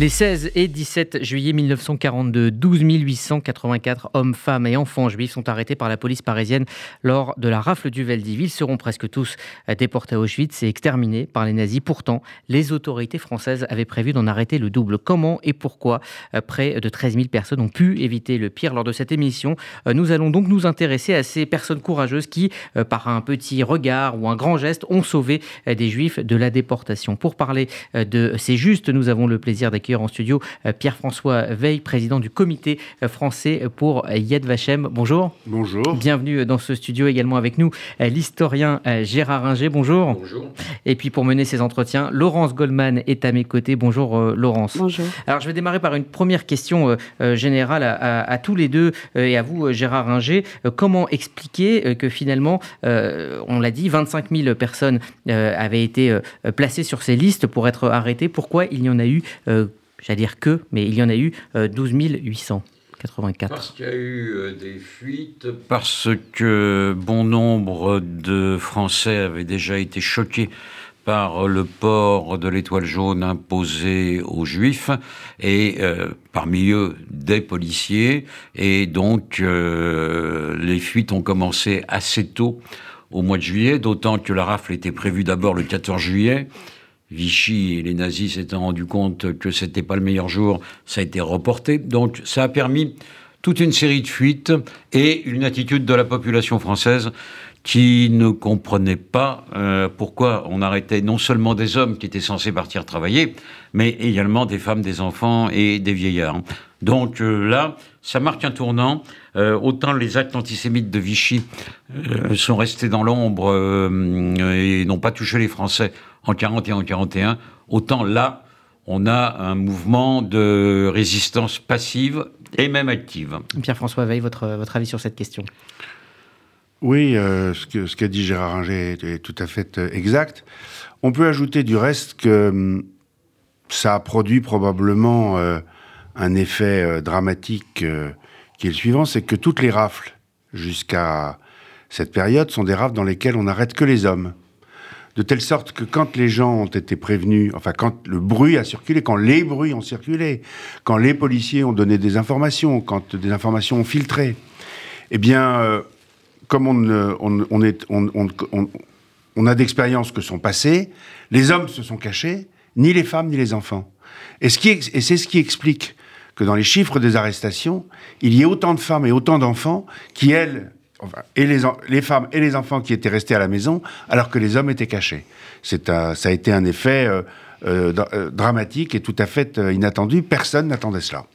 Les 16 et 17 juillet 1942, 12 884 hommes, femmes et enfants juifs sont arrêtés par la police parisienne lors de la rafle du Veldiv. Ils seront presque tous déportés à Auschwitz et exterminés par les nazis. Pourtant, les autorités françaises avaient prévu d'en arrêter le double. Comment et pourquoi près de 13 000 personnes ont pu éviter le pire lors de cette émission Nous allons donc nous intéresser à ces personnes courageuses qui, par un petit regard ou un grand geste, ont sauvé des juifs de la déportation. Pour parler de ces justes, nous avons le plaisir d'accueillir en studio euh, Pierre-François Veil, président du comité euh, français pour Yad Vashem. Bonjour. Bonjour. Bienvenue dans ce studio également avec nous euh, l'historien Gérard Ringer. Bonjour. Bonjour. Et puis pour mener ces entretiens, Laurence Goldman est à mes côtés. Bonjour Laurence. Bonjour. Alors je vais démarrer par une première question générale à, tous les deux et à vous Gérard Ringer. comment expliquer que finalement, on l'a dit, 25 000 personnes avaient été placées sur ces listes pour être arrêtées? Pourquoi il y en a eu j'allais dire que, mais il y en a eu 12 euh, 884. Parce qu'il y a eu euh, des fuites, parce que bon nombre de Français avaient déjà été choqués par le port de l'étoile jaune imposé aux Juifs, et euh, parmi eux des policiers, et donc les fuites ont commencé assez tôt au mois de juillet, d'autant que la rafle était prévue d'abord le 14 juillet, Vichy et les nazis s'étant rendus compte que c'était pas le meilleur jour, ça a été reporté. Donc ça a permis toute une série de fuites et une attitude de la population française qui ne comprenait pas euh, pourquoi on arrêtait non seulement des hommes qui étaient censés partir travailler, mais également des femmes, des enfants et des vieillards. Donc euh, là, ça marque un tournant. Euh, autant les actes antisémites de Vichy sont restés dans l'ombre et n'ont pas touché les Français en 40 et en 41, autant là, on a un mouvement de résistance passive et même active. Pierre-François Veil, votre, votre avis sur cette question? Oui, euh, ce qu'a dit Gérard Ringer est, tout à fait euh, exact. On peut ajouter du reste que hum, ça a produit probablement euh, un effet dramatique qui est le suivant, c'est que toutes les rafles jusqu'à cette période sont des rafles dans lesquelles on n'arrête que les hommes de telle sorte que quand les gens ont été prévenus, enfin quand le bruit a circulé, quand les bruits ont circulé, quand les policiers ont donné des informations, quand des informations ont filtré, eh bien, euh, comme on, on, est, on, a d'expériences que sont passées, les hommes se sont cachés, ni les femmes ni les enfants. Et, ce c'est ce qui explique que dans les chiffres des arrestations, il y ait autant de femmes et autant d'enfants qui, elles, et les, les, femmes et les enfants qui étaient restés à la maison, alors que les hommes étaient cachés. C'est ça a été un effet euh, euh, euh, dramatique et tout à fait inattendu. Personne n'attendait cela.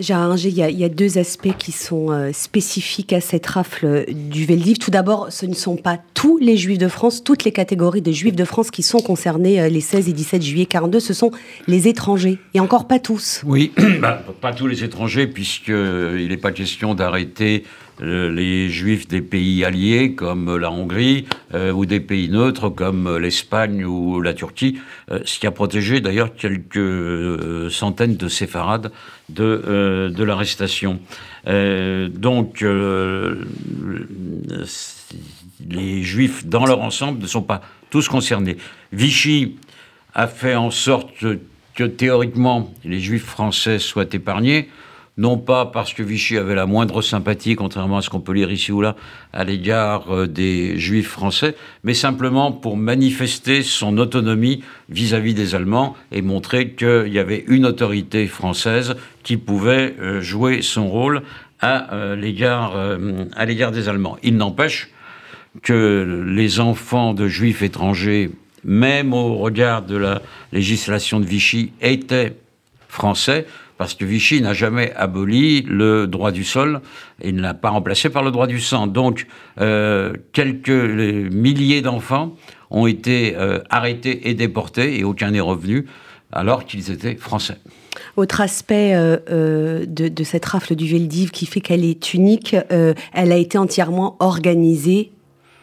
Gérard il, y, a, deux aspects qui sont spécifiques à cette rafle du Veldiv. Tout d'abord, ce ne sont pas tous les Juifs de France, toutes les catégories de Juifs de France qui sont concernés les 16 et 17 juillet 42, ce sont les étrangers, et encore pas tous. Oui, bah, pas tous les étrangers, puisqu'il n'est pas question d'arrêter euh, les juifs des pays alliés comme la Hongrie euh, ou des pays neutres comme l'Espagne ou la Turquie, euh, ce qui a protégé d'ailleurs quelques centaines de séfarades de, de l'arrestation. donc les juifs dans leur ensemble ne sont pas tous concernés. Vichy a fait en sorte que théoriquement les juifs français soient épargnés non pas parce que Vichy avait la moindre sympathie, contrairement à ce qu'on peut lire ici ou là, à l'égard euh, des juifs français, mais simplement pour manifester son autonomie vis-à-vis des Allemands et montrer qu'il y avait une autorité française qui pouvait euh, jouer son rôle euh, à l'égard des Allemands. Il n'empêche que les enfants de juifs étrangers, même au regard de la législation de Vichy, étaient français, parce que Vichy n'a jamais aboli le droit du sol et ne l'a pas remplacé par le droit du sang. Donc, euh, quelques milliers d'enfants ont été euh, arrêtés et déportés et aucun n'est revenu alors qu'ils étaient français. Autre aspect euh, de, cette rafle du Veldiv qui fait qu'elle est unique, elle a été entièrement organisée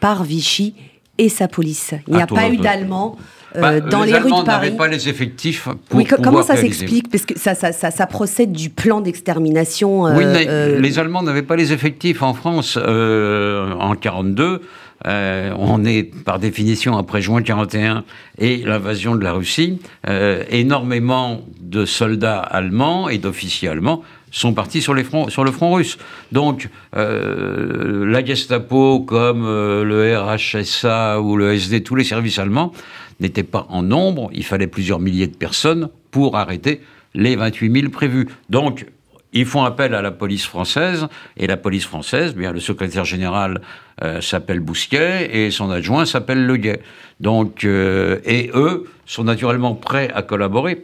par Vichy et sa police. Il n'y a pas eu d'Allemands bah, dans les, rues de Paris. n'avaient pas les effectifs pour Oui, comment ça s'explique? Parce que ça, ça, ça, procède du plan d'extermination. Euh, oui, euh, les Allemands n'avaient pas les effectifs en France en 42. euh, on est par définition après juin 41 et l'invasion de la Russie, euh, énormément de soldats allemands et d'officiers allemands sont partis sur, les fronts, sur le front russe. Donc, euh, la Gestapo, comme le RHSA ou le SD, tous les services allemands, n'étaient pas en nombre. Il fallait plusieurs milliers de personnes pour arrêter les 28 000 prévus. Donc, ils font appel à la police française, et la police française, bien, le secrétaire général euh, s'appelle Bousquet, et son adjoint s'appelle Leguet. Donc, euh, et eux sont naturellement prêts à collaborer.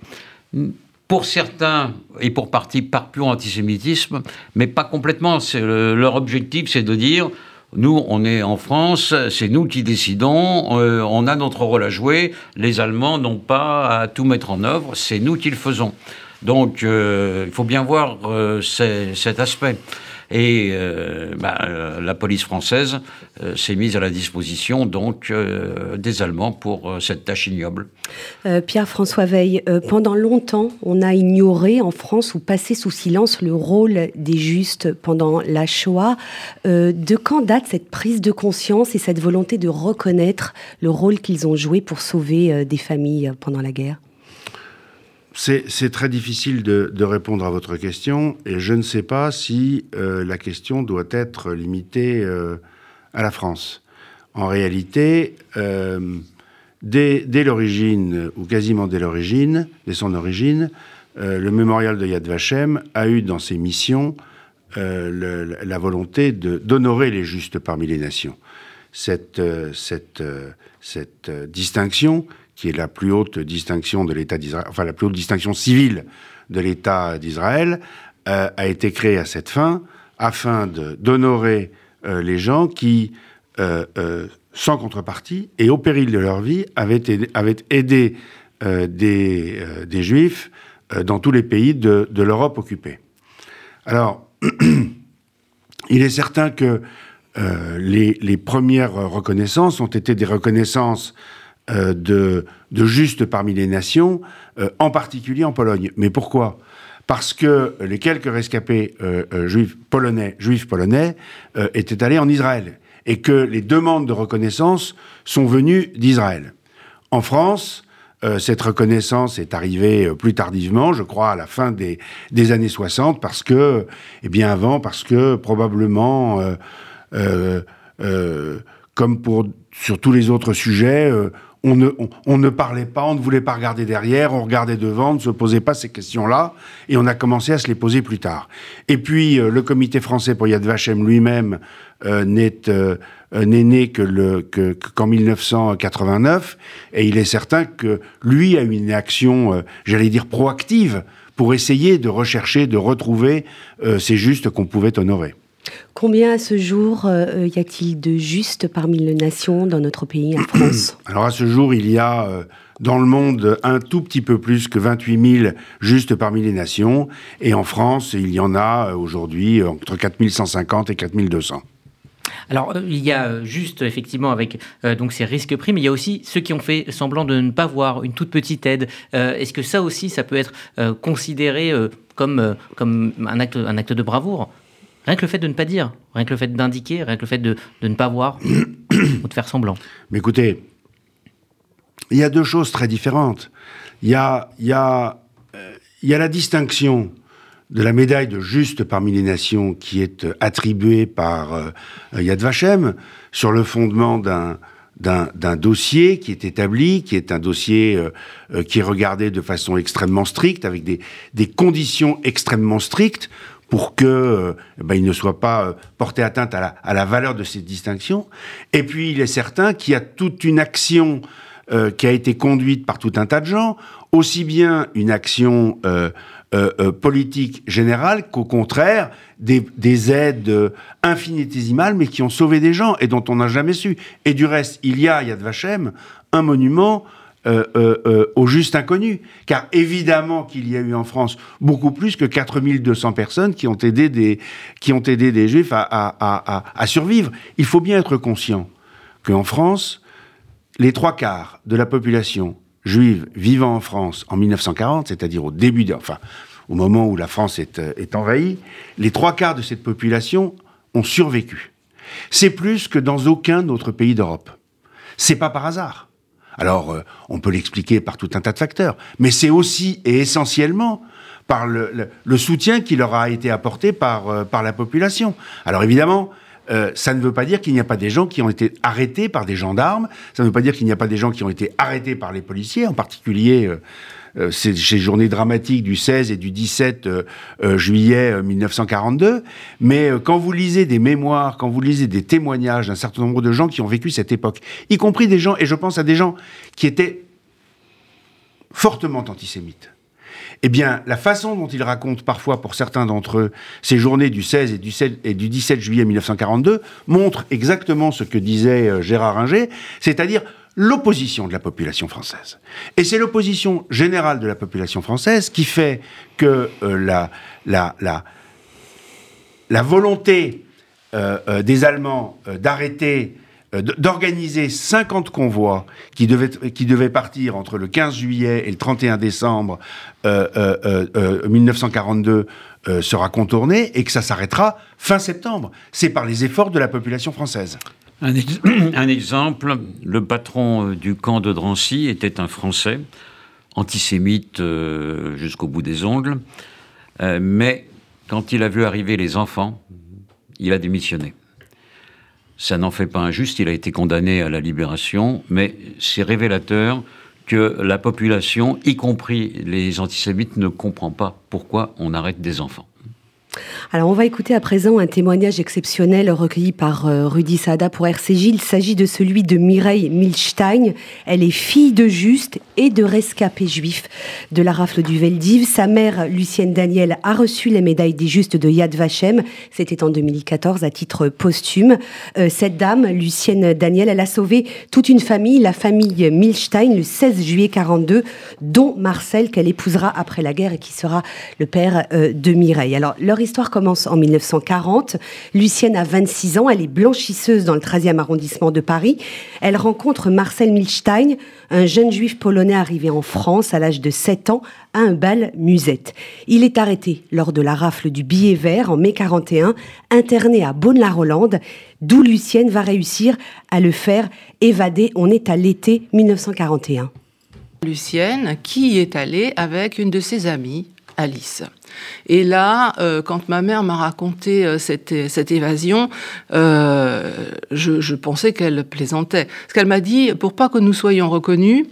Pour certains, et pour partie par pur antisémitisme, mais pas complètement. leur objectif, c'est de dire, nous, on est en France, c'est nous qui décidons, euh, on a notre rôle à jouer, les Allemands n'ont pas à tout mettre en œuvre, c'est nous qui le faisons. Donc, euh, il faut bien voir euh, cet aspect. Et euh, bah, la police française s'est mise à la disposition donc des Allemands pour cette tâche ignoble. Pierre-François Veil, pendant longtemps, on a ignoré en France ou passé sous silence le rôle des justes pendant la Shoah. de quand date cette prise de conscience et cette volonté de reconnaître le rôle qu'ils ont joué pour sauver des familles pendant la guerre? C'est très difficile de, répondre à votre question et je ne sais pas si euh, la question doit être limitée euh, à la France. En réalité, euh, dès, l'origine, ou quasiment dès l'origine, dès son origine, le mémorial de Yad Vashem a eu dans ses missions la volonté d'honorer les justes parmi les nations. Cette, distinction qui est la plus haute distinction de l'État d'Israël, enfin la plus haute distinction civile de l'État d'Israël, euh, a été créée à cette fin, afin d'honorer euh, les gens qui, euh, sans contrepartie et au péril de leur vie, avaient aidé, des, Juifs dans tous les pays de, l'Europe occupée. Alors, il est certain que les, premières reconnaissances ont été des reconnaissances euh, de, juste parmi les nations, euh, en particulier en Pologne. Mais pourquoi? Parce que les quelques rescapés euh, juifs polonais, juifs polonais étaient allés en Israël et que les demandes de reconnaissance sont venues d'Israël. En France, cette reconnaissance est arrivée plus tardivement, je crois, à la fin des, des années 60, parce que, eh bien avant, parce que probablement, comme pour sur tous les autres sujets, on ne, parlait pas, on ne voulait pas regarder derrière, on regardait devant, on ne se posait pas ces questions-là, et on a commencé à se les poser plus tard. Et puis, euh, le comité français pour Yad Vashem lui-même euh, euh, n'est né que qu'en 1989, et il est certain que lui a eu une action, j'allais dire, proactive pour essayer de rechercher, de retrouver ces justes qu'on pouvait honorer. Combien à ce jour euh, y a-t-il de justes parmi les nations dans notre pays, en France? Alors à ce jour, il y a euh, dans le monde un tout petit peu plus que 28 000 justes parmi les nations. Et en France, il y en a euh, aujourd'hui entre 4 150 et 4 200. Alors, il y a juste, effectivement, avec donc ces risques pris, mais il y a aussi ceux qui ont fait semblant de ne pas voir une toute petite aide. Est-ce que ça aussi, ça peut être considéré comme, comme un, acte, un acte de bravoure? Rien que le fait de ne pas dire, rien que le fait d'indiquer, rien que le fait de, ne pas voir ou de faire semblant. Mais écoutez, il y a deux choses très différentes. Il y a, euh, la distinction de la médaille de juste parmi les nations qui est attribuée par euh, Yad Vashem sur le fondement d'un dossier qui est établi, qui est un dossier euh, qui est regardé de façon extrêmement stricte, avec des, des conditions extrêmement strictes, pour que euh, ben, il ne soit pas euh, porté atteinte à la, valeur de cette distinction. Et puis, il est certain qu'il y a toute une action euh, qui a été conduite par tout un tas de gens, aussi bien une action politique générale qu'au contraire des, des, aides infinitésimales, mais qui ont sauvé des gens et dont on n'a jamais su. Et du reste, il y a, Yad Vashem, un monument euh, euh, euh, au juste inconnu. Car évidemment qu'il y a eu en France beaucoup plus que 4200 personnes qui ont aidé des, qui ont aidé des juifs à, survivre. Il faut bien être conscient qu'en France, les trois quarts de la population juive vivant en France en 1940, c'est-à-dire au début, enfin, au moment où la France est, est envahie, les trois quarts de cette population ont survécu. c'est plus que dans aucun autre pays d'Europe. C'est pas par hasard. Alors, euh, on peut l'expliquer par tout un tas de facteurs, mais c'est aussi et essentiellement par le, soutien qui leur a été apporté par, euh, la population. Alors évidemment, euh, ça ne veut pas dire qu'il n'y a pas des gens qui ont été arrêtés par des gendarmes, ça ne veut pas dire qu'il n'y a pas des gens qui ont été arrêtés par les policiers, en particulier ces, journées dramatiques du 16 et du 17 juillet 1942. Mais quand vous lisez des mémoires, quand vous lisez des témoignages d'un certain nombre de gens qui ont vécu cette époque, y compris des gens, et je pense à des gens qui étaient fortement antisémites, eh bien, la façon dont il raconte parfois, pour certains d'entre eux, ces journées du 16 et du, et du 17 juillet 1942 montre exactement ce que disait euh, Gérard Inger, c'est-à-dire l'opposition de la population française. Et c'est l'opposition générale de la population française qui fait que euh, la, la, la, volonté euh, des Allemands d'arrêter euh, d'organiser 50 convois qui devaient, qui devaient partir entre le 15 juillet et le 31 décembre 1942 euh, euh, sera contourné et que ça s'arrêtera fin septembre. C'est par les efforts de la population française. Un, exemple, le patron du camp de Drancy était un Français, antisémite jusqu'au bout des ongles, mais quand il a vu arriver les enfants, il a démissionné. Ça n'en fait pas injuste, il a été condamné à la libération, mais c'est révélateur que la population, y compris les antisémites, ne comprend pas pourquoi on arrête des enfants. Alors on va écouter à présent un témoignage exceptionnel recueilli par euh, Rudy Sada pour RCJ. Il s'agit de celui de Mireille Milstein. Elle est fille de Juste et de rescapés juifs de la rafle du Veldiv. Sa mère, Lucienne Daniel, a reçu les médailles des Justes de Yad Vashem. C'était en 2014 à titre posthume. Euh, cette dame, Lucienne Daniel, elle a sauvé toute une famille, la famille Milstein, le 16 juillet 42, dont Marcel qu'elle épousera après la guerre et qui sera le père euh, de Mireille. Alors leur histoire commence en 1940. Lucienne a 26 ans, elle est blanchisseuse dans le 13e arrondissement de Paris. Elle rencontre Marcel Milstein, un jeune juif polonais arrivé en France à l'âge de 7 ans à un bal musette. Il est arrêté lors de la rafle du billet vert en mai 41, interné à Beaune-la-Rolande, d'où Lucienne va réussir à le faire évader. On est à l'été 1941. Lucienne, qui est allée avec une de ses amies, Alice. Et là, euh, quand ma mère m'a raconté euh, cette, évasion, euh, je, pensais qu'elle plaisantait. Ce qu'elle m'a dit, pour pas que nous soyons reconnus,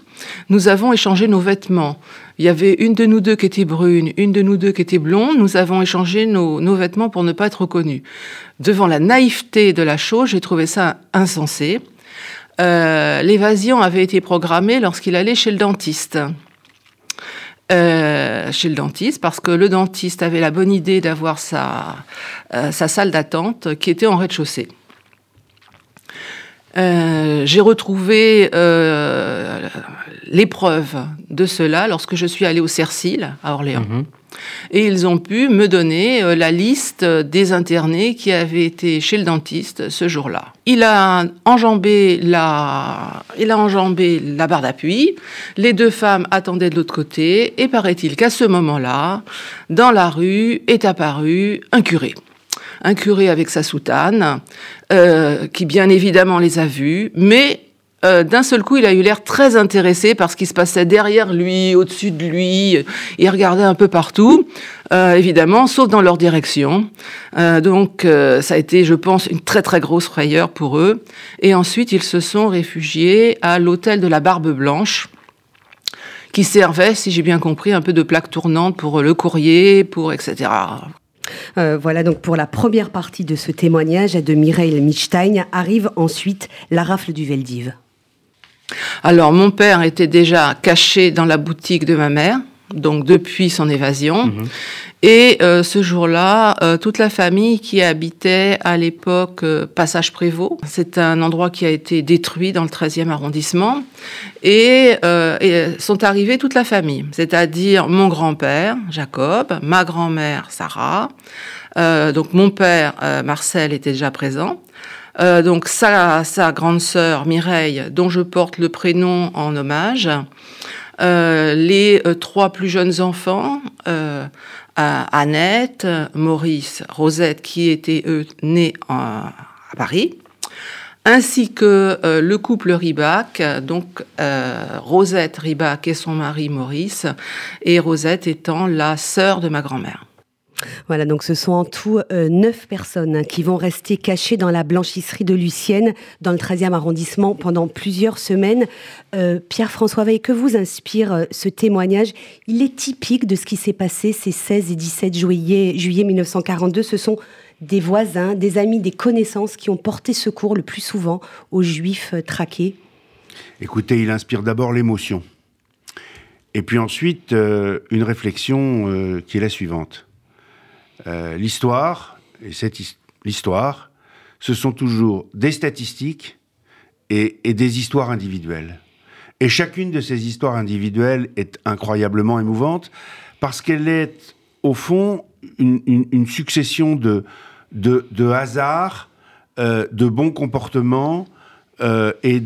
nous avons échangé nos vêtements. Il y avait une de nous deux qui était brune, une de nous deux qui était blonde. Nous avons échangé nos, nos vêtements pour ne pas être reconnus. Devant la naïveté de la chose, j'ai trouvé ça insensé. L'évasion avait été programmée lorsqu'il allait chez le dentiste. Euh, chez le dentiste parce que le dentiste avait la bonne idée d'avoir sa, euh, sa salle d'attente qui était en rez-de-chaussée. Euh, j'ai retrouvé l'épreuve de cela lorsque je suis allée au Cercil à Orléans. Mhm. Et ils ont pu me donner euh, la liste des internés qui avaient été chez le dentiste ce jour-là. Il a enjambé la, il a la barre d'appui. Les deux femmes attendaient de l'autre côté. Et paraît-il qu'à ce moment-là, dans la rue est apparu un curé un curé avec sa soutane, euh, qui bien évidemment les a vus, mais euh, d'un seul coup, il a eu l'air très intéressé par ce qui se passait derrière lui, au-dessus de lui. Il regardait un peu partout, euh, évidemment, sauf dans leur direction. Euh, donc, ça a été, je pense, une très très grosse frayeur pour eux. Et ensuite, ils se sont réfugiés à l'hôtel de la Barbe Blanche qui servait, si j'ai bien compris, un peu de plaque tournante pour le courrier, pour etc. voilà donc pour la première partie de ce témoignage de Mireille Michstein. Arrive ensuite la rafle du Veldiv. Alors mon père était déjà caché dans la boutique de ma mère, donc depuis son évasion. Mhm. Et euh, ce jour-là, euh, toute la famille qui habitait à l'époque euh, Passage Prévost, c'est un endroit qui a été détruit dans le 13e arrondissement, et, et sont arrivés toute la famille, c'est-à-dire mon grand-père, Jacob, ma grand-mère, Sarah, donc mon père, Marcel, était déjà présent, euh, donc sa, sa grande sœur Mireille, dont je porte le prénom en hommage, euh, les euh, trois plus jeunes enfants, Annette, Maurice, Rosette, qui étaient eux nés à Paris ainsi que euh, le couple Ribac, donc euh, Rosette Ribac et son mari Maurice, et Rosette étant la sœur de ma grand-mère. Voilà, donc ce sont en tout euh, neuf personnes hein, qui vont rester cachées dans la blanchisserie de Lucienne, dans le 13e arrondissement, pendant plusieurs semaines. Pierre-François Veil, que vous inspire ce témoignage? Il est typique de ce qui s'est passé ces 16 et 17 juillet, juillet 1942. Ce sont des voisins, des amis, des connaissances qui ont porté secours le plus souvent aux juifs euh, traqués Écoutez, il inspire d'abord l'émotion. Et puis ensuite, euh, une réflexion euh, qui est la suivante. L'histoire, et cette l'histoire, ce sont toujours des statistiques et, et des histoires individuelles. Et chacune de ces histoires individuelles est incroyablement émouvante parce qu'elle est, au fond, une, succession de, de, hasards, euh, de bons comportements euh, et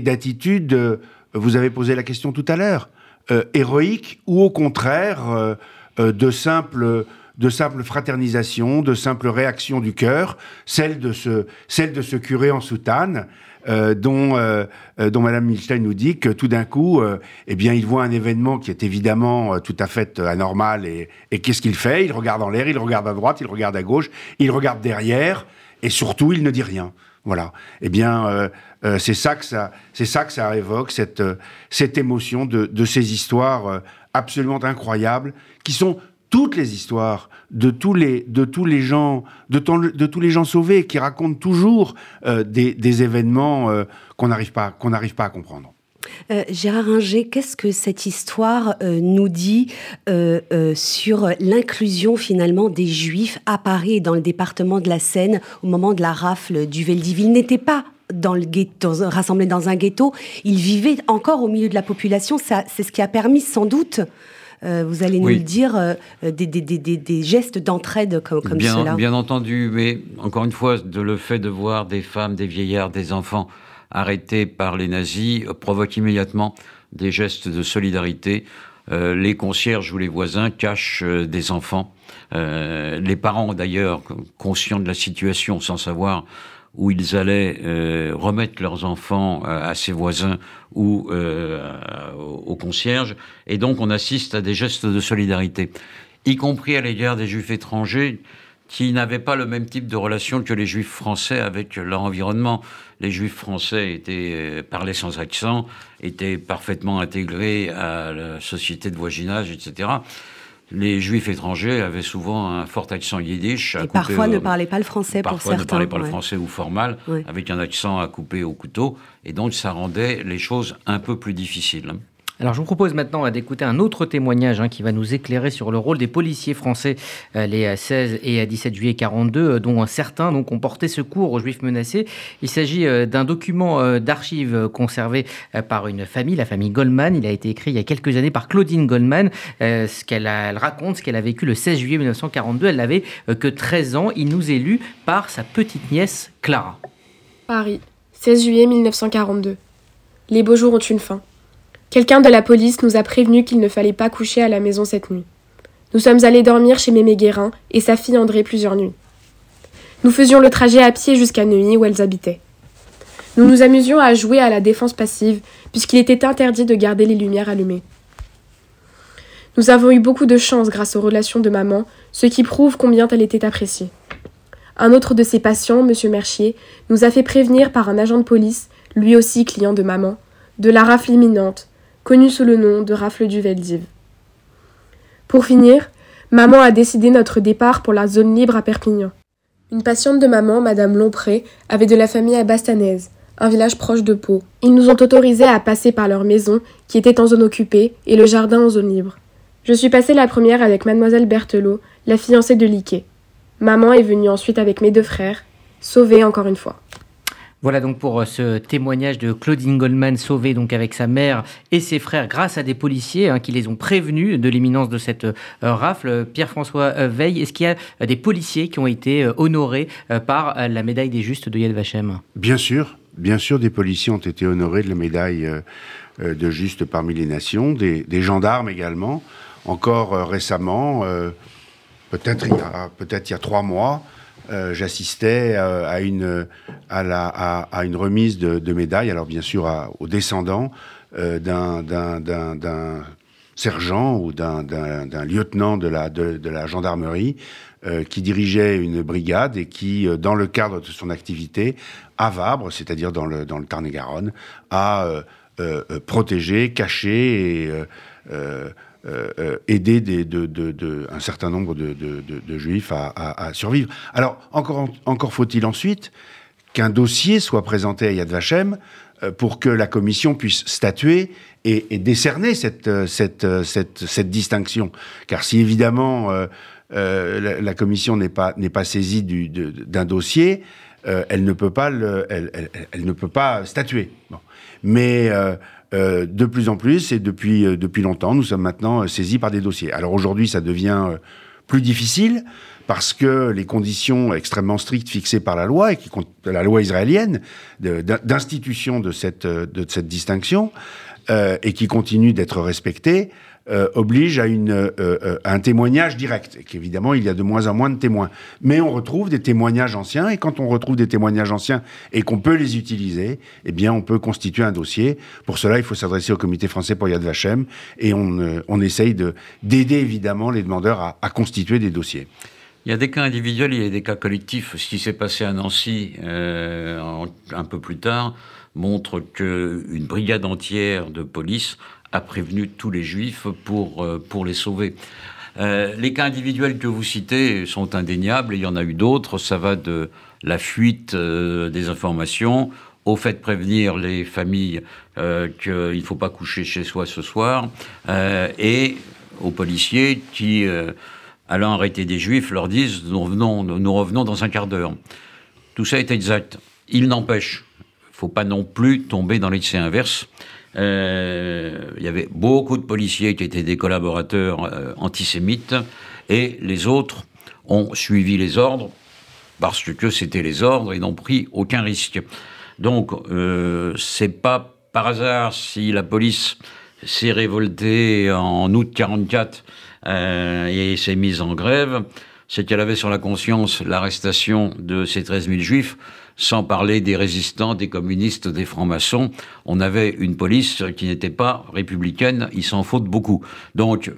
d'attitudes, et, vous avez posé la question tout à l'heure, euh, héroïques ou au contraire de simples de simple fraternisation, de simple réaction du cœur, celle de ce, celle de ce curé en soutane, euh, dont, euh, euh, dont Madame Milstein nous dit que tout d'un coup, eh bien, il voit un événement qui est évidemment tout à fait anormal et, et qu'est-ce qu'il fait? Il regarde en l'air, il regarde à droite, il regarde à gauche, il regarde derrière et surtout, il ne dit rien. Voilà. Eh bien, c'est ça que ça, c'est ça que ça évoque cette cette émotion de, de ces histoires absolument incroyables qui sont toutes les histoires de tous les, de tous les gens, de, tous les gens sauvés qui racontent toujours euh, des, événements euh, qu'on n'arrive pas, pas à comprendre. Euh, Gérard Inger, qu'est-ce que cette histoire nous dit sur l'inclusion finalement des Juifs à Paris et dans le département de la Seine au moment de la rafle du Veldiv Ils n'étaient pas dans le ghetto, rassemblés dans un ghetto, ils vivaient encore au milieu de la population. C'est ce qui a permis sans doute euh, vous allez nous le dire, euh, des, gestes d'entraide comme, comme bien, cela. Bien entendu, mais encore une fois, de le fait de voir des femmes, des vieillards, des enfants arrêtés par les nazis euh, provoque immédiatement des gestes de solidarité. les concierges ou les voisins cachent des enfants. les parents, d'ailleurs, conscients de la situation, sans savoir où ils allaient euh, remettre leurs enfants euh, à ses voisins ou euh, aux concierges. Et donc on assiste à des gestes de solidarité, y compris à l'égard des juifs étrangers qui n'avaient pas le même type de relation que les juifs français avec leur environnement. Les juifs français étaient parlaient sans accent, étaient parfaitement intégrés à la société de voisinage, etc les juifs étrangers avaient souvent un fort accent yiddish. Et parfois ne parlaient pas le français pour certains. Parfois ne parlaient pas le français ou formal, avec un accent à couper au couteau. Et donc ça rendait les choses un peu plus difficiles. Alors je vous propose maintenant d'écouter un autre témoignage hein, qui va nous éclairer sur le rôle des policiers français euh, les 16 euh, et 17 juillet 42, euh, dont certains ont porté secours aux juifs menacés. Il s'agit d'un document d'archives conservé par une famille, la famille Goldman. Il a été écrit il y a quelques années par Claudine Goldman. ce qu'elle raconte, ce qu'elle a vécu le 16 juillet 1942. Elle n'avait que 13 ans. Il nous est lu par sa petite nièce Clara. Paris, 16 juillet 1942. Les beaux jours ont une fin. Quelqu'un de la police nous a prévenu qu'il ne fallait pas coucher à la maison cette nuit. Nous sommes allés dormir chez Mémé Guérin et sa fille André plusieurs nuits. Nous faisions le trajet à pied jusqu'à Neuilly où elles habitaient. Nous nous amusions à jouer à la défense passive puisqu'il était interdit de garder les lumières allumées. Nous avons eu beaucoup de chance grâce aux relations de maman, ce qui prouve combien elle était appréciée. Un autre de ses patients, M. Mercier, nous a fait prévenir par un agent de police, lui aussi client de maman, de la rafle imminente, connu sous le nom de rafle du Veldiv. Pour finir, maman a décidé notre départ pour la zone libre à Perpignan. Une patiente de maman, Madame Lompré, avait de la famille à Bastanèse, un village proche de Pau. Ils nous ont autorisés à passer par leur maison, qui était en zone occupée, et le jardin en zone libre. Je suis passée la première avec Mademoiselle Berthelot, la fiancée de Liquet. Maman est venue ensuite avec mes deux frères, sauvés encore une fois. Voilà donc pour euh, ce témoignage de Claudine Goldman sauvée donc avec sa mère et ses frères grâce à des policiers hein, qui les ont prévenus de l'imminence de cette euh, rafle. Pierre-François euh, Veil, est-ce qu'il y a des policiers qui ont été honorés par la médaille des justes de Yad Vashem? Bien sûr, bien sûr, des policiers ont été honorés de la médaille de justes parmi les nations, des, gendarmes également. Encore récemment, peut-être il, y a, peut-être il y a trois mois, j'assistais à, une, à, à, une remise de, de médailles, alors bien sûr aux descendants d'un, d'un, sergent ou d'un, lieutenant de la, de, la gendarmerie qui dirigeait une brigade et qui, dans le cadre de son activité, à Vabre, c'est-à-dire dans le, dans le Tarn-et-Garonne, a euh, euh, protéger, cacher et euh, aider de, de, un certain nombre de, juifs à, survivre. Alors, encore, encore faut-il ensuite qu'un dossier soit présenté à Yad Vashem pour que la commission puisse statuer et, décerner cette, distinction. Car si évidemment la, commission n'est pas, pas saisie d'un dossier, elle, ne peut pas le, elle, elle, ne peut pas statuer. Bon. Mais euh, euh, de plus en plus, et depuis, euh, depuis longtemps, nous sommes maintenant saisis par des dossiers. Alors aujourd'hui, ça devient plus difficile parce que les conditions extrêmement strictes fixées par la loi et qui la loi israélienne d'institution de cette, de cette distinction et qui continue d'être respectée euh, oblige à, une, euh, euh, un témoignage direct. Et qu'évidemment, il y a de moins en moins de témoins. Mais on retrouve des témoignages anciens, et quand on retrouve des témoignages anciens et qu'on peut les utiliser, eh bien, on peut constituer un dossier. Pour cela, il faut s'adresser au comité français pour Yad Vashem, et on, on essaye d'aider évidemment les demandeurs à, à, constituer des dossiers. Il y a des cas individuels, il y a des cas collectifs. Ce qui s'est passé à Nancy un peu plus tard montre qu'une brigade entière de police a prévenu tous les juifs pour, euh, pour les sauver. Euh, les cas individuels que vous citez sont indéniables, il y en a eu d'autres. Ça va de la fuite euh, des informations au fait de prévenir les familles qu'il ne faut pas coucher chez soi ce soir, et aux policiers qui, allant arrêter des juifs, leur disent nous revenons, nous revenons dans un quart d'heure. Tout ça est exact. Il n'empêche, il ne faut pas non plus tomber dans l'excès inverse. Euh, il y avait beaucoup de policiers qui étaient des collaborateurs euh, antisémites et les autres ont suivi les ordres parce que c'était les ordres et n'ont pris aucun risque. Donc, euh, c'est pas par hasard si la police s'est révoltée en août 44 euh, et s'est mise en grève, c'est qu'elle avait sur la conscience l'arrestation de ces 13 000 juifs sans parler des résistants, des communistes, des francs-maçons. On avait une police qui n'était pas républicaine, il s'en faut beaucoup. Donc,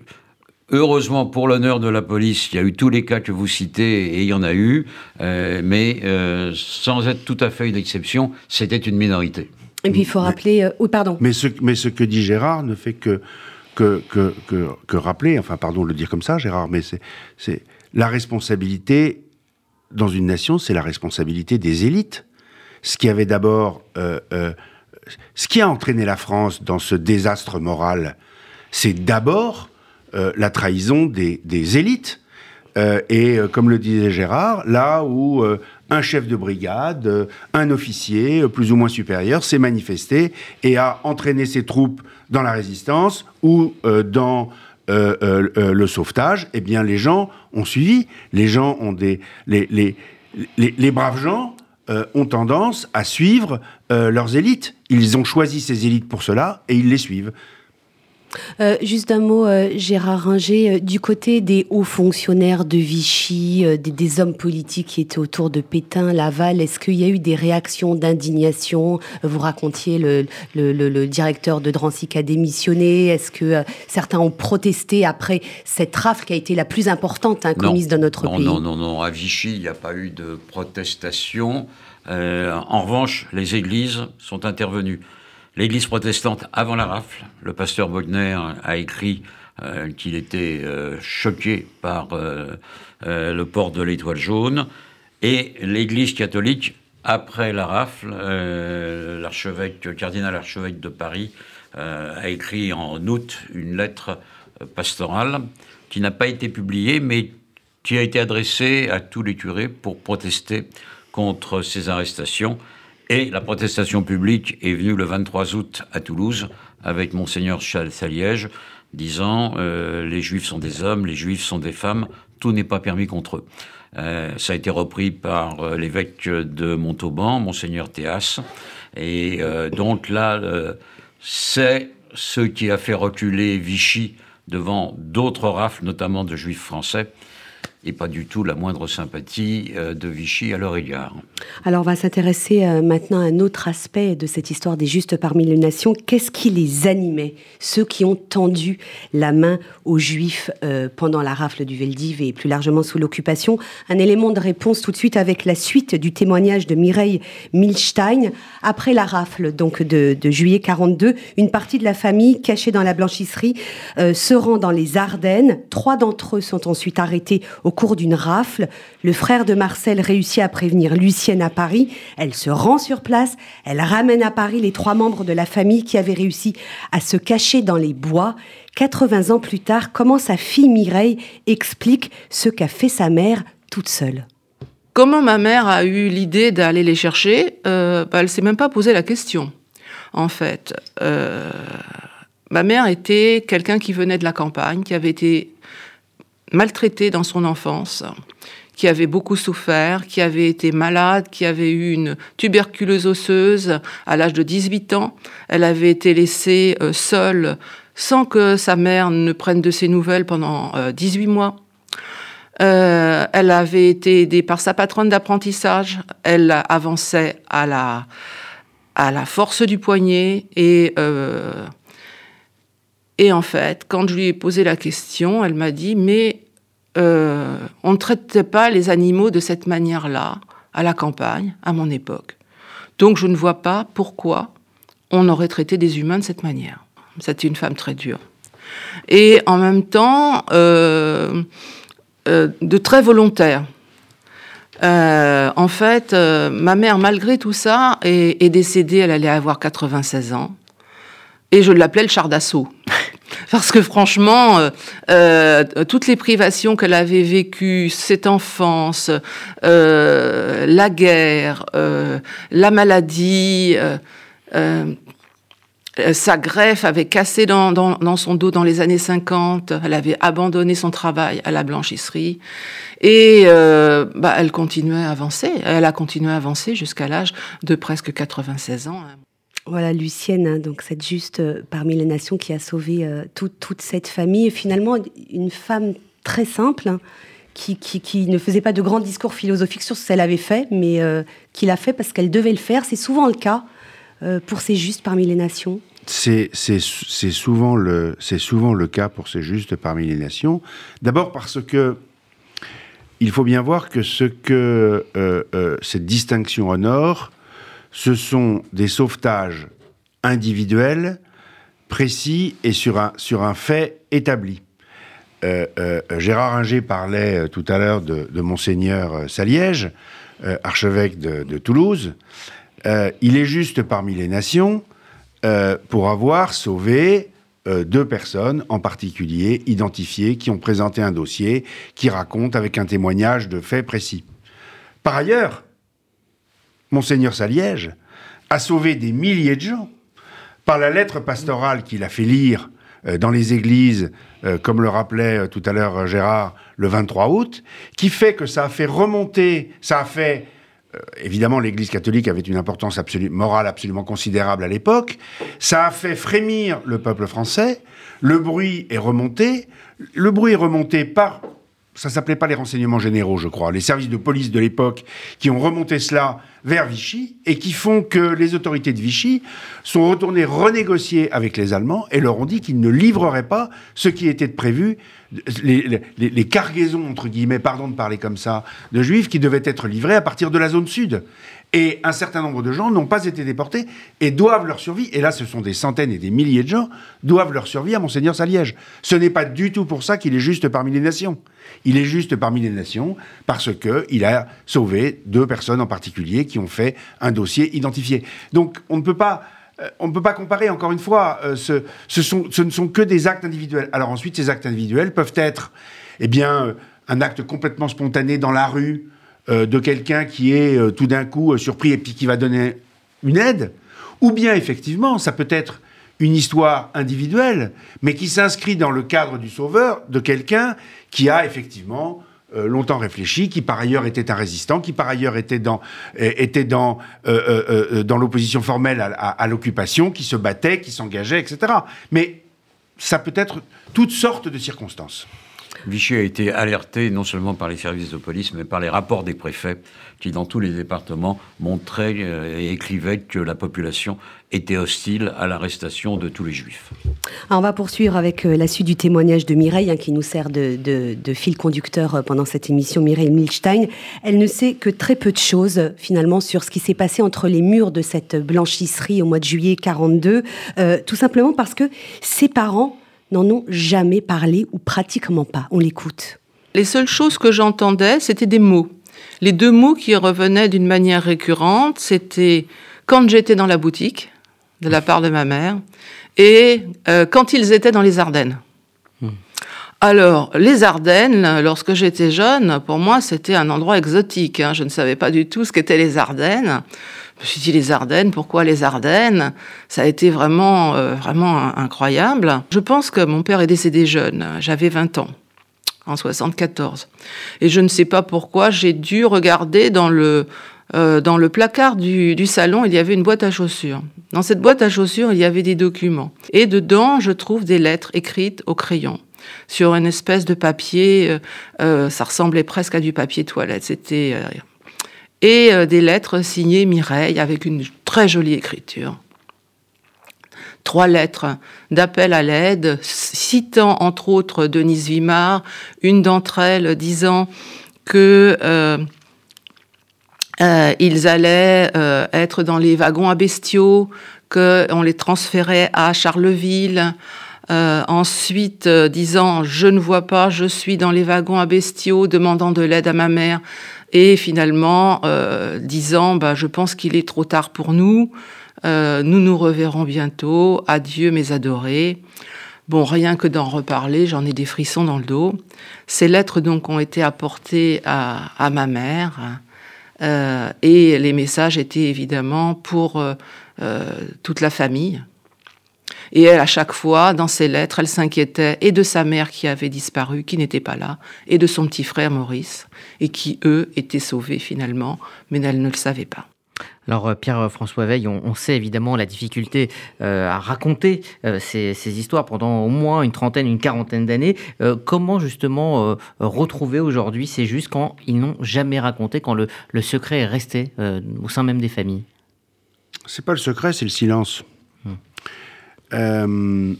Heureusement, pour l'honneur de la police, il y a eu tous les cas que vous citez, et il y en a eu, euh, mais euh, sans être tout à fait une exception, c'était une minorité. Et puis il faut rappeler... Euh, oui, pardon. Mais ce, mais ce que dit Gérard ne fait que, que, que, que, rappeler, enfin pardon de le dire comme ça, Gérard, mais c'est la responsabilité dans une nation, c'est la responsabilité des élites. Ce qui avait d'abord, euh, euh, ce qui a entraîné la France dans ce désastre moral, c'est d'abord euh, la trahison des, élites. et comme le disait Gérard, là où un chef de brigade, un officier plus ou moins supérieur s'est manifesté et a entraîné ses troupes dans la résistance ou dans euh, euh, euh, le sauvetage, eh bien, les gens ont suivi. Les gens ont des. Les, les, les, braves gens ont tendance à suivre leurs élites. Ils ont choisi ces élites pour cela et ils les suivent. Euh, juste un mot, euh, Gérard Ringer, euh, du côté des hauts fonctionnaires de Vichy, des, hommes politiques qui étaient autour de Pétain, Laval, est-ce qu'il y a eu des réactions d'indignation? Vous racontiez le, le, directeur de Drancy qui a démissionné. Est-ce que certains ont protesté après cette rafle qui a été la plus importante hein, commise dans notre pays? Non, non, non. À Vichy, il n'y a pas eu de protestation. en revanche, les églises sont intervenues. L'Église protestante, avant la rafle, le pasteur Bogner a écrit euh, qu'il était euh, choqué par euh, le port de l'étoile jaune. Et l'Église catholique, après la rafle, l'archevêque, cardinal archevêque de Paris, a écrit en août une lettre pastorale qui n'a pas été publiée, mais qui a été adressée à tous les curés pour protester contre ces arrestations et la protestation publique est venue le 23 août à Toulouse avec monseigneur Saliège disant euh, les juifs sont des hommes, les juifs sont des femmes, tout n'est pas permis contre eux. Euh, ça a été repris par euh, l'évêque de Montauban, monseigneur Théas. Et donc là, c'est ce qui a fait reculer Vichy devant d'autres rafles, notamment de juifs français. Et pas du tout la moindre sympathie euh, de Vichy à leur égard. Alors on va s'intéresser euh, maintenant à un autre aspect de cette histoire des justes parmi les nations. Qu'est-ce qui les animait Ceux qui ont tendu la main aux Juifs euh, pendant la rafle du Veldiv et plus largement sous l'occupation? Un élément de réponse tout de suite avec la suite du témoignage de Mireille Milstein. Après la rafle donc de, juillet 42, une partie de la famille cachée dans la blanchisserie se rend dans les Ardennes. Trois d'entre eux sont ensuite arrêtés cours d'une rafle. Le frère de Marcel réussit à prévenir Lucienne à Paris. Elle se rend sur place. Elle ramène à Paris les trois membres de la famille qui avaient réussi à se cacher dans les bois. 80 ans plus tard, comment sa fille Mireille explique ce qu'a fait sa mère toute seule? Comment ma mère a eu l'idée d'aller les chercher? Euh, bah, Elle s'est même pas posé la question, en fait. Euh, ma mère était quelqu'un qui venait de la campagne, qui avait été maltraité dans son enfance, qui avait beaucoup souffert, qui avait été malade, qui avait eu une tuberculose osseuse à l'âge de 18 ans. Elle avait été laissée euh, seule sans que sa mère ne prenne de ses nouvelles pendant 18 euh, mois. Euh, elle avait été aidée par sa patronne d'apprentissage. Elle avançait à la, à la force du poignet et et en fait, quand je lui ai posé la question, elle m'a dit Mais euh, on ne traitait pas les animaux de cette manière-là à la campagne, à mon époque. Donc je ne vois pas pourquoi on aurait traité des humains de cette manière. C'était une femme très dure. Et en même temps, euh, euh, de très volontaire. en fait, ma mère, malgré tout ça, est, est, décédée, elle allait avoir 96 ans. Et je l'appelais le char d'assaut parce que franchement, euh, euh, toutes les privations qu'elle avait vécues, cette enfance, euh, la guerre, la maladie, sa greffe avait cassé dans, dans, son dos dans les années 50, elle avait abandonné son travail à la blanchisserie, et bah, elle continuait à avancer, elle a continué à avancer jusqu'à l'âge de presque 96 ans. Voilà, Lucienne, hein, donc cette juste euh, parmi les nations qui a sauvé euh, toute cette famille. Et finalement, une femme très simple, hein, qui, ne faisait pas de grands discours philosophiques sur ce qu'elle avait fait, mais euh, qui l'a fait parce qu'elle devait le faire. C'est souvent le cas pour ces justes parmi les nations. C'est souvent, le, souvent le cas pour ces justes parmi les nations. D'abord parce que il faut bien voir que ce que cette distinction honore, ce sont des sauvetages individuels, précis et sur un, sur un fait établi. Euh, euh, Gérard Inger parlait euh, tout à l'heure de, Monseigneur Saliège, archevêque de, Toulouse. il est juste parmi les nations pour avoir sauvé deux personnes en particulier identifiées qui ont présenté un dossier qui raconte avec un témoignage de faits précis. Par ailleurs, Monseigneur Saliège a sauvé des milliers de gens par la lettre pastorale qu'il a fait lire euh, dans les églises, euh, comme le rappelait euh, tout à l'heure Gérard, le 23 août, qui fait que ça a fait remonter, ça a fait... évidemment, l'Église catholique avait une importance morale absolument considérable à l'époque. Ça a fait frémir le peuple français. Le bruit est remonté. Le bruit est remonté par ça s'appelait pas les renseignements généraux, je crois, les services de police de l'époque qui ont remonté cela vers Vichy et qui font que les autorités de Vichy sont retournées renégocier avec les Allemands et leur ont dit qu'ils ne livreraient pas ce qui était prévu, les, les, cargaisons, entre guillemets, pardon de parler comme ça, de juifs qui devaient être livrés à partir de la zone sud. Et un certain nombre de gens n'ont pas été déportés et doivent leur survie, et là ce sont des centaines et des milliers de gens, doivent leur survie à Monseigneur Saliège. Ce n'est pas du tout pour ça qu'il est juste parmi les nations. Il est juste parmi les nations parce qu'il a sauvé deux personnes en particulier qui ont fait un dossier identifié. Donc on ne peut pas... Euh, on ne peut pas comparer, encore une fois, euh, ce, ce, ne sont que des actes individuels. Alors ensuite, ces actes individuels peuvent être, eh bien, euh, un acte complètement spontané dans la rue, de quelqu'un qui est euh, tout d'un coup euh, surpris et qui va donner une aide, ou bien effectivement, ça peut être une histoire individuelle, mais qui s'inscrit dans le cadre du sauveur de quelqu'un qui a effectivement longtemps réfléchi, qui par ailleurs était un résistant, qui par ailleurs était dans l'opposition formelle à l'occupation, qui se battait, qui s'engageait, etc. Mais ça peut être toutes sortes de circonstances. Vichy a été alerté non seulement par les services de police, mais par les rapports des préfets qui, dans tous les départements, montraient euh, et écrivaient que la population était hostile à l'arrestation de tous les juifs. on va poursuivre avec euh, la suite du témoignage de Mireille, hein, qui nous sert de, fil conducteur euh, pendant cette émission, Mireille Milstein. Elle ne sait que très peu de choses, finalement, sur ce qui s'est passé entre les murs de cette blanchisserie au mois de juillet 42, tout simplement parce que ses parents n'en ont jamais parlé ou pratiquement pas. On l'écoute. Les seules choses que j'entendais, c'était des mots. Les deux mots qui revenaient d'une manière récurrente, c'était quand j'étais dans la boutique, de la part de ma mère, et euh, quand ils étaient dans les Ardennes. Hmm. Alors, les Ardennes, lorsque j'étais jeune, pour moi, c'était un endroit exotique. Hein. Je ne savais pas du tout ce qu'étaient les Ardennes. Je me suis dit les Ardennes, pourquoi les Ardennes? Ça a été vraiment, euh, vraiment incroyable. Je pense que mon père est décédé jeune. J'avais 20 ans, en 74. Et je ne sais pas pourquoi, j'ai dû regarder dans le, euh, dans le placard du, du, salon, il y avait une boîte à chaussures. Dans cette boîte à chaussures, il y avait des documents. Et dedans, je trouve des lettres écrites au crayon sur une espèce de papier. Euh, ça ressemblait presque à du papier toilette. C'était et euh, des lettres signées Mireille avec une très jolie écriture. Trois lettres d'appel à l'aide, citant entre autres Denise Vimard, une d'entre elles disant que euh, euh, ils allaient être dans les wagons à bestiaux, qu'on les transférait à Charleville. ensuite, disant Je ne vois pas, je suis dans les wagons à bestiaux, demandant de l'aide à ma mère et finalement euh, disant bah, je pense qu'il est trop tard pour nous, euh, nous nous reverrons bientôt, adieu mes adorés. Bon, rien que d'en reparler, j'en ai des frissons dans le dos. Ces lettres donc ont été apportées à, à ma mère euh, et les messages étaient évidemment pour euh, toute la famille. Et elle, à chaque fois, dans ses lettres, elle s'inquiétait et de sa mère qui avait disparu, qui n'était pas là, et de son petit frère Maurice, et qui, eux, étaient sauvés finalement, mais elle ne le savait pas. Alors euh, Pierre-François Veil, on, sait évidemment la difficulté euh, à raconter euh, ces, histoires pendant au moins une trentaine, une quarantaine d'années. comment justement retrouver aujourd'hui ces justes quand ils n'ont jamais raconté, quand le, le secret est resté au sein même des familles? C'est pas le secret, c'est le silence. Euh,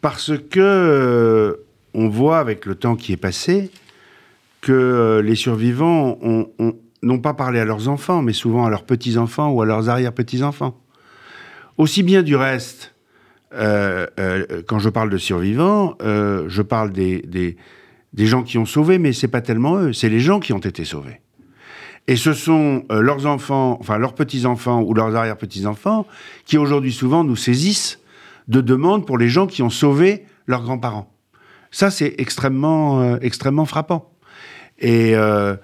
parce que euh, on voit avec le temps qui est passé que euh, les survivants n'ont pas parlé à leurs enfants, mais souvent à leurs petits-enfants ou à leurs arrière-petits-enfants. Aussi bien du reste, quand je parle de survivants, je parle des, des, gens qui ont sauvé, mais c'est pas tellement eux, c'est les gens qui ont été sauvés. Et ce sont euh, leurs enfants, enfin leurs petits-enfants ou leurs arrière-petits-enfants, qui aujourd'hui souvent nous saisissent de demandes pour les gens qui ont sauvé leurs grands-parents. Ça, c'est extrêmement, euh, extrêmement frappant. Et euh,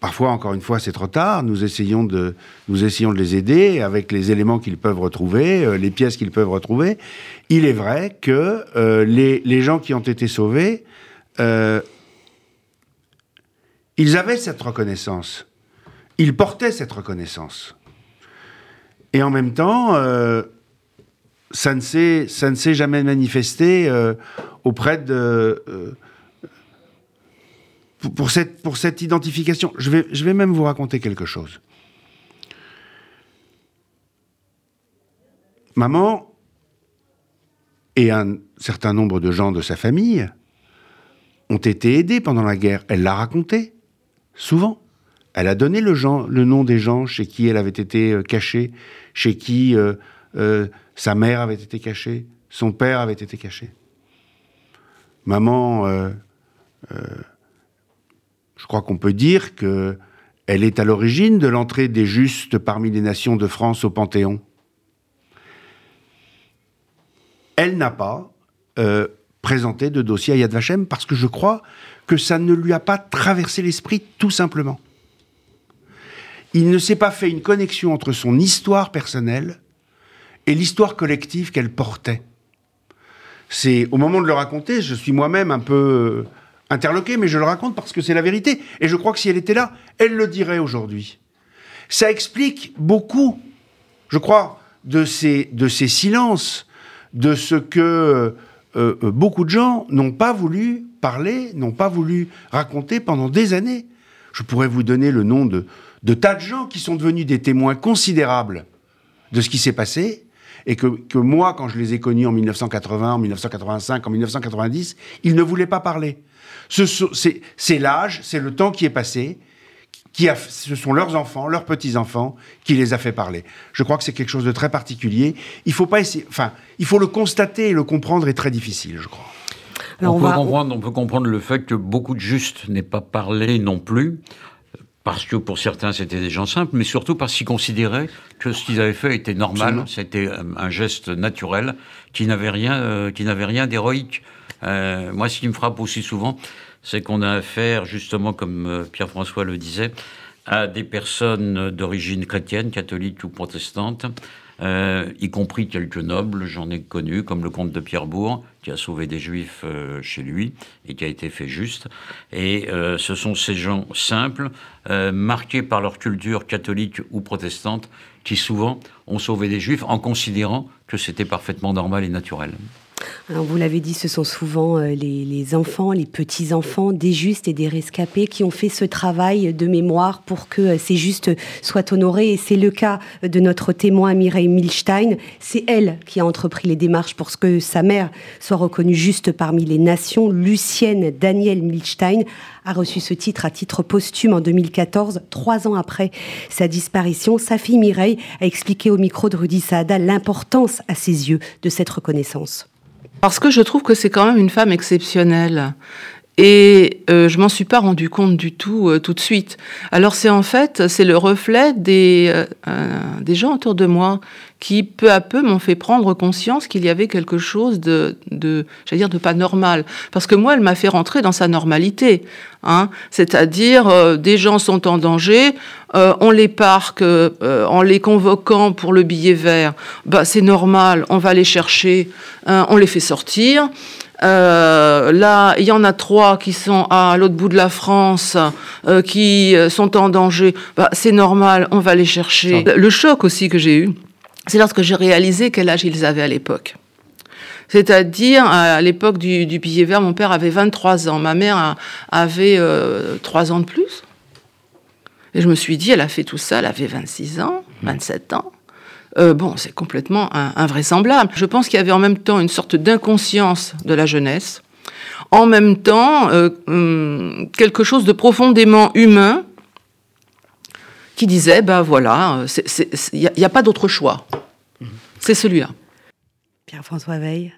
parfois, encore une fois, c'est trop tard. Nous essayons de, nous essayons de les aider avec les éléments qu'ils peuvent retrouver, les pièces qu'ils peuvent retrouver. Il est vrai que les, les, gens qui ont été sauvés ils avaient cette reconnaissance. Ils portaient cette reconnaissance. Et en même temps, euh, ça ne s'est jamais manifesté euh, auprès de euh, pour, cette, identification. Je vais même vous raconter quelque chose. Maman et un certain nombre de gens de sa famille ont été aidés pendant la guerre. Elle l'a raconté. Souvent. Elle a donné le, nom des gens chez qui elle avait été euh, cachée, chez qui euh, euh, sa mère avait été cachée, son père avait été caché. Maman, je crois qu'on peut dire que elle est à l'origine de l'entrée des justes parmi les nations de France au Panthéon. Elle n'a pas présenté de dossier à Yad Vashem parce que je crois que ça ne lui a pas traversé l'esprit tout simplement. Il ne s'est pas fait une connexion entre son histoire personnelle et l'histoire collective qu'elle portait. C'est au moment de le raconter, je suis moi-même un peu euh, interloqué, mais je le raconte parce que c'est la vérité. Et je crois que si elle était là, elle le dirait aujourd'hui. Ça explique beaucoup, je crois, de ces, de ces silences, de ce que euh, euh, beaucoup de gens n'ont pas voulu parler, n'ont pas voulu raconter pendant des années. Je pourrais vous donner le nom de, de tas de gens qui sont devenus des témoins considérables de ce qui s'est passé, et que, que, moi, quand je les ai connus en 1980, en 1985, en 1990, ils ne voulaient pas parler. C'est l'âge, c'est le temps qui est passé, qui a, ce sont leurs enfants, leurs petits-enfants, qui les a fait parler. Je crois que c'est quelque chose de très particulier. Il faut pas essayer, enfin, il faut le constater et le comprendre est très difficile, je crois. on, peut comprendre, on peut comprendre le fait que beaucoup de justes n'aient pas parlé non plus, parce que pour certains c'était des gens simples, mais surtout parce qu'ils considéraient que ce qu'ils avaient fait était normal, c'était un geste naturel, qui n'avait rien, euh, qui n'avait rien d'héroïque. Euh, moi, ce qui me frappe aussi souvent, c'est qu'on a affaire, justement, comme euh, Pierre-François le disait, à des personnes d'origine chrétienne, catholique ou protestante, euh, y compris quelques nobles, j'en ai connu, comme le comte de Pierrebourg, qui a sauvé des juifs euh, chez lui et qui a été fait juste. Et ce sont ces gens simples, marqués par leur culture catholique ou protestante, qui souvent ont sauvé des juifs en considérant que c'était parfaitement normal et naturel. Vous l'avez dit, ce sont souvent euh, les, enfants, les petits-enfants des justes et des rescapés qui ont fait ce travail de mémoire pour que euh, ces justes soient honorés. Et c'est le cas de notre témoin Mireille Milstein. C'est elle qui a entrepris les démarches pour que sa mère soit reconnue juste parmi les nations. Lucienne Daniel Milstein a reçu ce titre à titre posthume en 2014, trois ans après sa disparition. Sa fille Mireille a expliqué au micro de Rudy Saada l'importance à ses yeux de cette reconnaissance. Parce que je trouve que c'est quand même une femme exceptionnelle. Et euh, je m'en suis pas rendu compte du tout euh, tout de suite. Alors c'est en fait c'est le reflet des euh, des gens autour de moi qui peu à peu m'ont fait prendre conscience qu'il y avait quelque chose de de j'allais dire de pas normal. Parce que moi elle m'a fait rentrer dans sa normalité hein. C'est-à-dire des gens sont en danger on les parque en les convoquant pour le billet vert. Bah c'est normal on va les chercher hein, on les fait sortir euh, là, il y en a trois qui sont à l'autre bout de la France, euh, qui euh, sont en danger. Bah, c'est normal, on va les chercher. Le choc aussi que j'ai eu, c'est lorsque j'ai réalisé quel âge ils avaient à l'époque. C'est-à-dire, à l'époque du, billet vert, mon père avait 23 ans, ma mère avait 3 ans de plus. Et je me suis dit, elle a fait tout ça, elle avait 26 ans, 27 ans. Euh, bon, c'est complètement invraisemblable. Je pense qu'il y avait en même temps une sorte d'inconscience de la jeunesse, en même temps euh, hum, quelque chose de profondément humain qui disait, ben voilà, il n'y a, pas d'autre choix. C'est celui-là. Pierre-François Veil,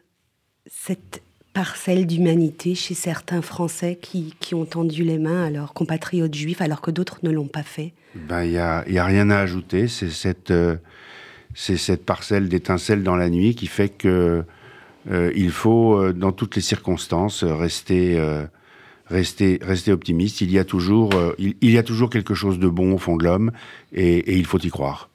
cette parcelle d'humanité chez certains Français qui, ont tendu les mains à leurs compatriotes juifs alors que d'autres ne l'ont pas fait? Ben, Il n'y a, a, rien à ajouter. C'est cette... Euh, c'est cette parcelle d'étincelle dans la nuit qui fait que euh, il faut, euh, dans toutes les circonstances, rester, euh, rester, rester optimiste. Il y a toujours, il, y a toujours quelque chose de bon au fond de l'homme, et il faut y croire.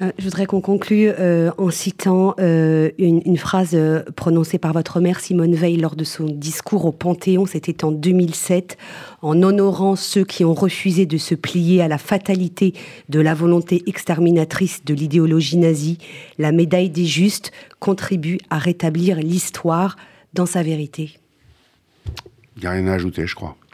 Euh, je voudrais qu'on conclue euh, en citant euh, une, phrase prononcée par votre mère Simone Veil lors de son discours au Panthéon, c'était en 2007, en honorant ceux qui ont refusé de se plier à la fatalité de la volonté exterminatrice de l'idéologie nazie. La médaille des justes contribue à rétablir l'histoire dans sa vérité. Il n'y a rien à ajouter, je crois.